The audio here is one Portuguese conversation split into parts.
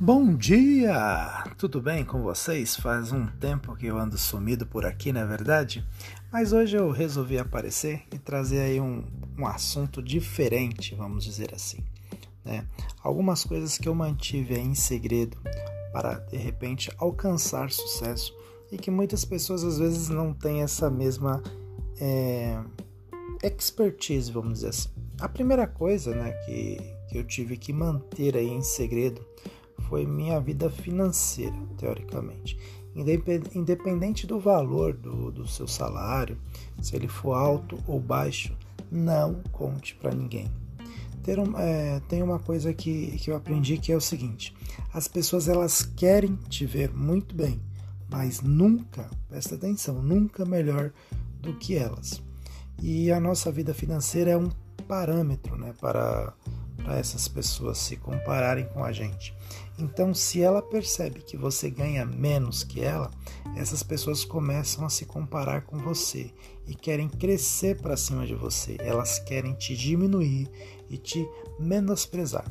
Bom dia! Tudo bem com vocês? Faz um tempo que eu ando sumido por aqui, não é verdade? Mas hoje eu resolvi aparecer e trazer aí um, um assunto diferente, vamos dizer assim. Né? Algumas coisas que eu mantive em segredo para de repente alcançar sucesso e que muitas pessoas às vezes não têm essa mesma é, expertise, vamos dizer assim. A primeira coisa né, que, que eu tive que manter aí em segredo foi minha vida financeira, teoricamente. Independente do valor do, do seu salário, se ele for alto ou baixo, não conte para ninguém. Ter um, é, tem uma coisa que, que eu aprendi que é o seguinte: as pessoas elas querem te ver muito bem, mas nunca, presta atenção, nunca melhor do que elas. E a nossa vida financeira é um parâmetro né, para para essas pessoas se compararem com a gente. Então, se ela percebe que você ganha menos que ela, essas pessoas começam a se comparar com você e querem crescer para cima de você. Elas querem te diminuir e te menosprezar.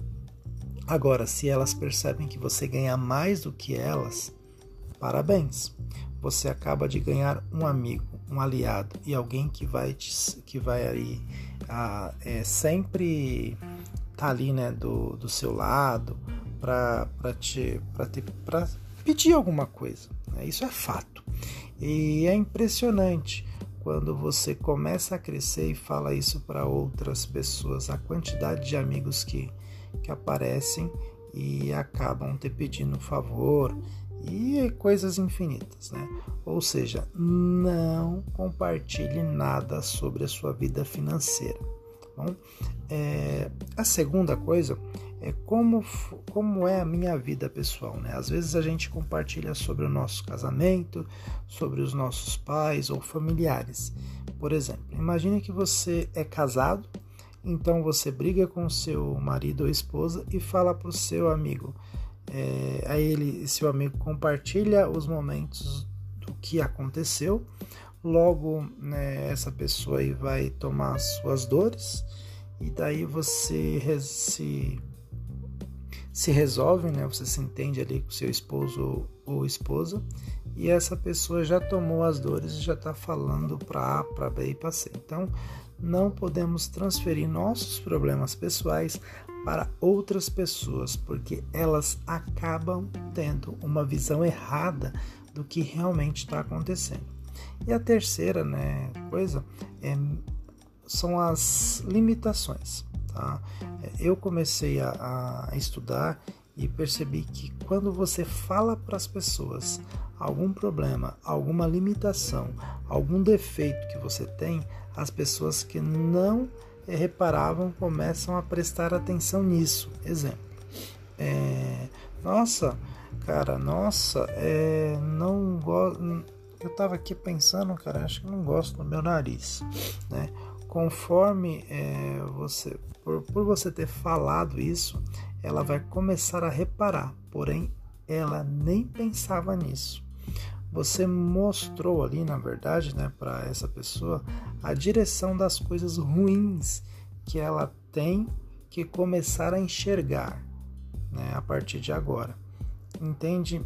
Agora, se elas percebem que você ganha mais do que elas, parabéns. Você acaba de ganhar um amigo, um aliado e alguém que vai te, que vai aí a, é, sempre tá ali, né, do, do seu lado para te para te para pedir alguma coisa. Né? Isso é fato. E é impressionante quando você começa a crescer e fala isso para outras pessoas, a quantidade de amigos que, que aparecem e acabam te pedindo favor e coisas infinitas, né? Ou seja, não compartilhe nada sobre a sua vida financeira. Bom, é, a segunda coisa é como, como é a minha vida pessoal. Né? Às vezes a gente compartilha sobre o nosso casamento, sobre os nossos pais ou familiares. Por exemplo, imagine que você é casado, então você briga com seu marido ou esposa e fala para o seu amigo. É, aí ele, seu amigo compartilha os momentos do que aconteceu logo né, essa pessoa aí vai tomar suas dores e daí você se, se resolve, né? Você se entende ali com seu esposo ou esposa e essa pessoa já tomou as dores e já está falando para A, para B e para C. Então, não podemos transferir nossos problemas pessoais para outras pessoas, porque elas acabam tendo uma visão errada do que realmente está acontecendo. E a terceira né, coisa é, são as limitações. Tá? Eu comecei a, a estudar e percebi que quando você fala para as pessoas algum problema, alguma limitação, algum defeito que você tem, as pessoas que não reparavam começam a prestar atenção nisso. Exemplo, é, nossa, cara, nossa, é, não gosto eu estava aqui pensando, cara, acho que não gosto do meu nariz, né? Conforme é, você, por, por você ter falado isso, ela vai começar a reparar, porém ela nem pensava nisso. Você mostrou ali, na verdade, né, para essa pessoa a direção das coisas ruins que ela tem que começar a enxergar, né, a partir de agora. Entende?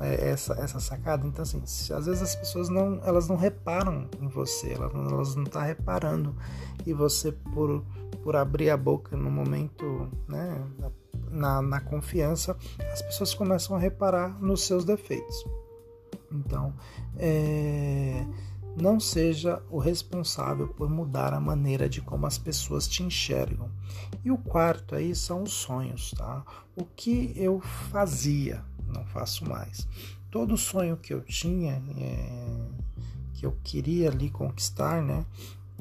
É, essa, essa sacada. Então, assim, às vezes as pessoas não, elas não reparam em você, elas, elas não estão tá reparando. E você, por, por abrir a boca no momento, né, na, na confiança, as pessoas começam a reparar nos seus defeitos. Então, é, não seja o responsável por mudar a maneira de como as pessoas te enxergam. E o quarto aí são os sonhos, tá? O que eu fazia, não faço mais. Todo sonho que eu tinha, é, que eu queria ali conquistar, né,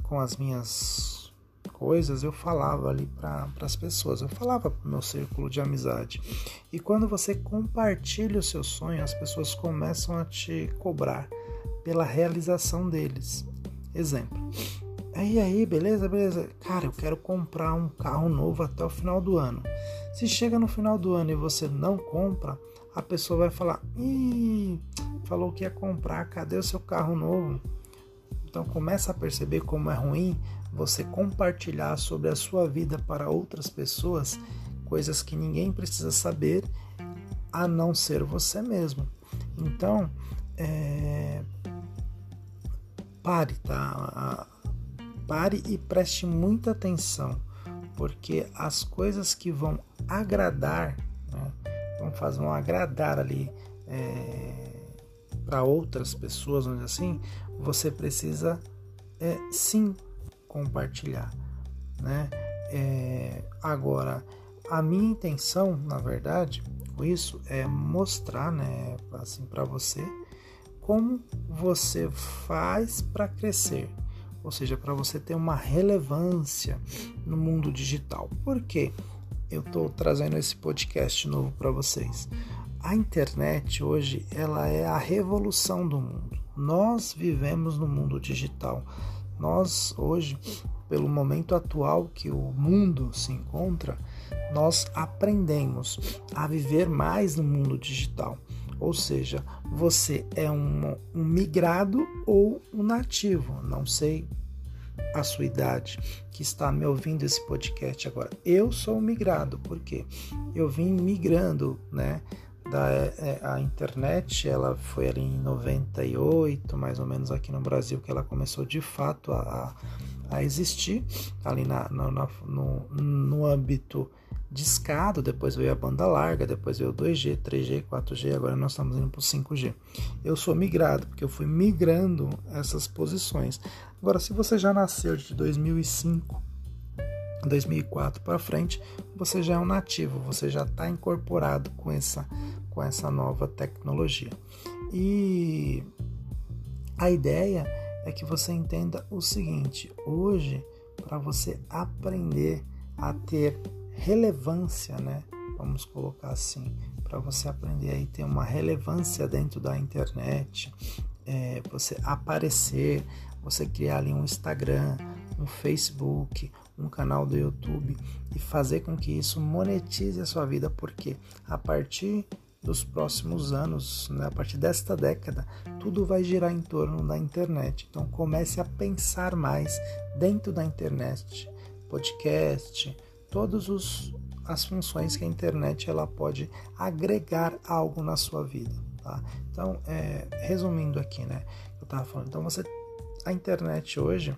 com as minhas coisas, eu falava ali para as pessoas, eu falava para o meu círculo de amizade. E quando você compartilha o seu sonho, as pessoas começam a te cobrar pela realização deles. Exemplo. E aí, beleza, beleza. Cara, eu quero comprar um carro novo até o final do ano. Se chega no final do ano e você não compra, a pessoa vai falar: Ih, falou que ia comprar, cadê o seu carro novo? Então começa a perceber como é ruim você compartilhar sobre a sua vida para outras pessoas, coisas que ninguém precisa saber a não ser você mesmo. Então, é, pare, tá? Pare e preste muita atenção, porque as coisas que vão agradar, vão fazer, vão agradar ali é, para outras pessoas, vamos dizer assim, você precisa é, sim compartilhar, né? É, agora, a minha intenção, na verdade, com isso é mostrar, né, assim para você como você faz para crescer, ou seja, para você ter uma relevância no mundo digital. Por quê? Eu estou trazendo esse podcast novo para vocês. A internet hoje ela é a revolução do mundo. Nós vivemos no mundo digital. Nós hoje, pelo momento atual que o mundo se encontra, nós aprendemos a viver mais no mundo digital. Ou seja, você é um, um migrado ou um nativo. Não sei a sua idade que está me ouvindo esse podcast agora. Eu sou um migrado, porque eu vim migrando, né? Da, é, a internet, ela foi ali em 98, mais ou menos aqui no Brasil, que ela começou de fato a, a existir, ali na, no, no, no âmbito discado, depois veio a banda larga, depois veio o 2G, 3G, 4G, agora nós estamos indo para o 5G. Eu sou migrado, porque eu fui migrando essas posições. Agora, se você já nasceu de 2005, 2004 para frente, você já é um nativo, você já está incorporado com essa, com essa nova tecnologia. E a ideia é que você entenda o seguinte: hoje, para você aprender a ter relevância, né? Vamos colocar assim, para você aprender aí ter uma relevância dentro da internet, é, você aparecer, você criar ali um Instagram, um Facebook, um canal do YouTube e fazer com que isso monetize a sua vida, porque a partir dos próximos anos, né, a partir desta década, tudo vai girar em torno da internet. Então comece a pensar mais dentro da internet, podcast, todas as funções que a internet ela pode agregar algo na sua vida. Tá? Então, é, resumindo aqui, né? Eu estava falando. Então, você, a internet hoje,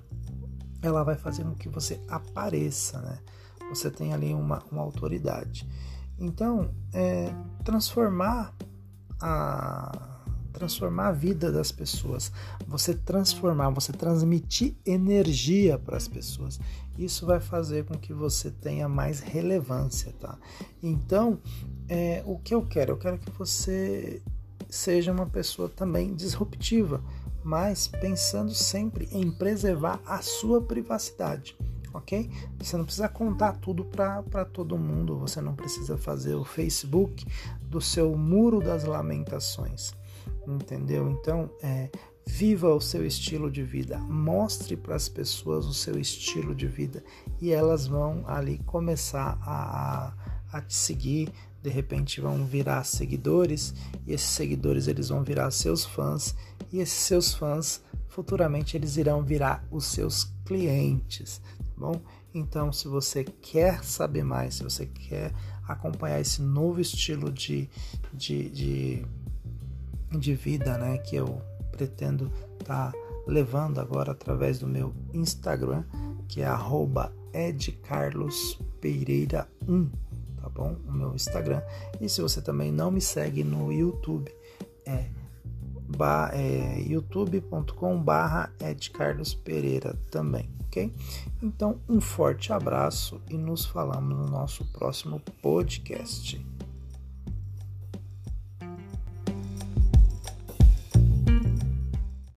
ela vai fazer com que você apareça, né? Você tem ali uma, uma autoridade. Então, é, transformar a transformar a vida das pessoas, você transformar, você transmitir energia para as pessoas. Isso vai fazer com que você tenha mais relevância, tá? Então, é, o que eu quero? Eu quero que você seja uma pessoa também disruptiva, mas pensando sempre em preservar a sua privacidade ok? Você não precisa contar tudo para todo mundo, você não precisa fazer o Facebook do seu muro das lamentações entendeu? Então, é, viva o seu estilo de vida, mostre para as pessoas o seu estilo de vida e elas vão ali começar a, a, a te seguir. De repente vão virar seguidores e esses seguidores eles vão virar seus fãs e esses seus fãs futuramente eles irão virar os seus clientes, tá bom? Então, se você quer saber mais, se você quer acompanhar esse novo estilo de, de, de de vida, né, que eu pretendo estar tá levando agora através do meu Instagram, que é edcarlospereira1, tá bom? O meu Instagram. E se você também não me segue no YouTube, é, é youtube.com barra edcarlospereira também, ok? Então, um forte abraço e nos falamos no nosso próximo podcast.